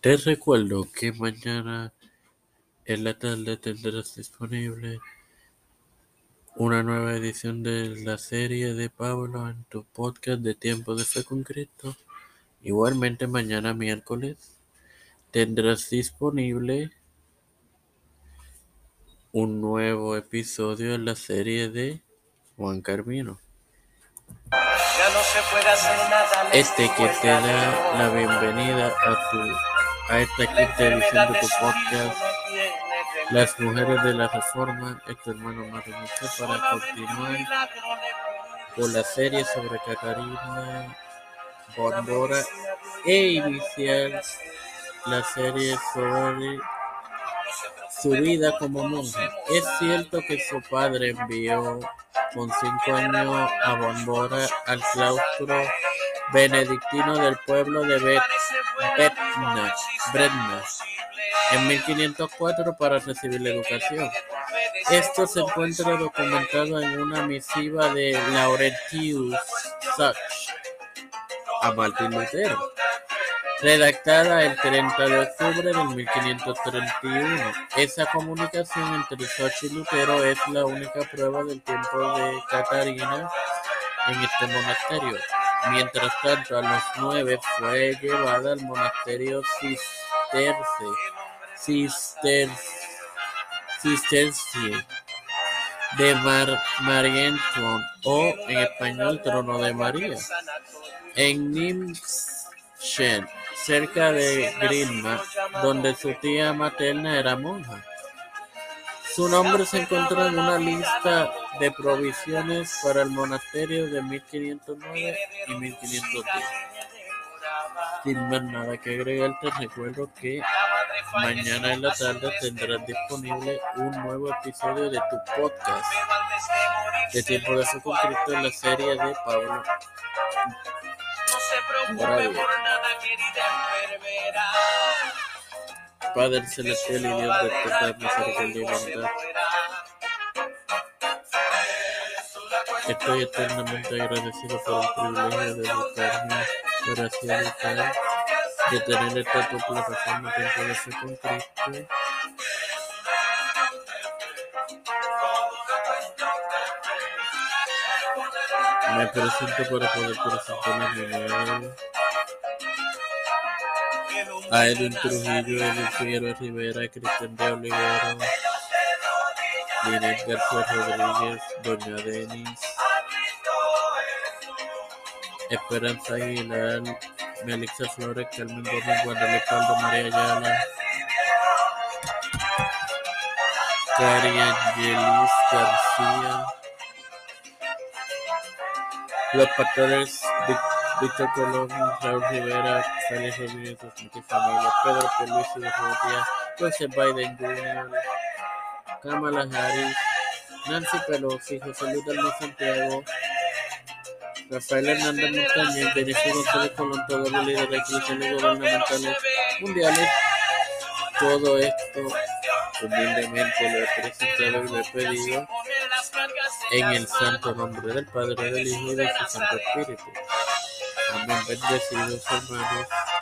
Te recuerdo que mañana en la tarde tendrás disponible una nueva edición de la serie de Pablo en tu podcast de Tiempo de Fe con Cristo. Igualmente mañana miércoles tendrás disponible un nuevo episodio en la serie de Juan Carmino. Este que te da la bienvenida a tu a esta quinta edición de tu podcast Las Mujeres de la Reforma, este hermano Mario para continuar con la serie sobre Catarina Bondora e iniciar la serie sobre su vida como monja. Es cierto que su padre envió con cinco años a Bondora al claustro benedictino del pueblo de Bretna en 1504 para recibir la educación. Esto se encuentra documentado en una misiva de Laurentius Sachs a Martín Lutero, redactada el 30 de octubre de 1531. Esa comunicación entre Sachs y Lutero es la única prueba del tiempo de Catarina en este monasterio. Mientras tanto, a los nueve fue llevada al monasterio cisterciense de Marienthal o, en español, Trono de María, en Nimschen, cerca de Grimma, donde su tía materna era monja. Su nombre se encontró en una lista de provisiones para el monasterio de 1509 y 1510. Sin más nada que agregar, te recuerdo que mañana en la tarde tendrás disponible un nuevo episodio de tu podcast de Tiempo de Fe con Cristo en la serie de Pablo. Padre celestial y Dios de toda misericordia y bondad. Estoy eternamente agradecido por el privilegio de dedicarme oración y Padre, de tener esta tu plataforma de Fe con Cristo. Me presento para poder presentar mi nuevo a Edwin Trujillo, Edwin Figueroa Rivera, Cristian de Olivero, Linet García Rodríguez, Doña Denis, Esperanza Aguilar, Melixa Flores, Carmen Gómez, Guadalupe Paldo, María Ayala, Cari Angelis García, los pastores Víctor Colón, Raúl Rivera, Félix Rodríguez, y familia, Pedro Pierluisi de Urrutia, Joseph Biden Jr., Kamala Harris, Nancy Pelosi, José Luis Dalmau Santiago, Rafael Hernández Montañez, Benicio González Colón, todos los líderes cristianos gubernamentales mundiales. Todo esto humildemente lo he presentado y lo he pedido en el santo nombre del Padre, del Hijo y de su Santo Espíritu. a member de los hermanos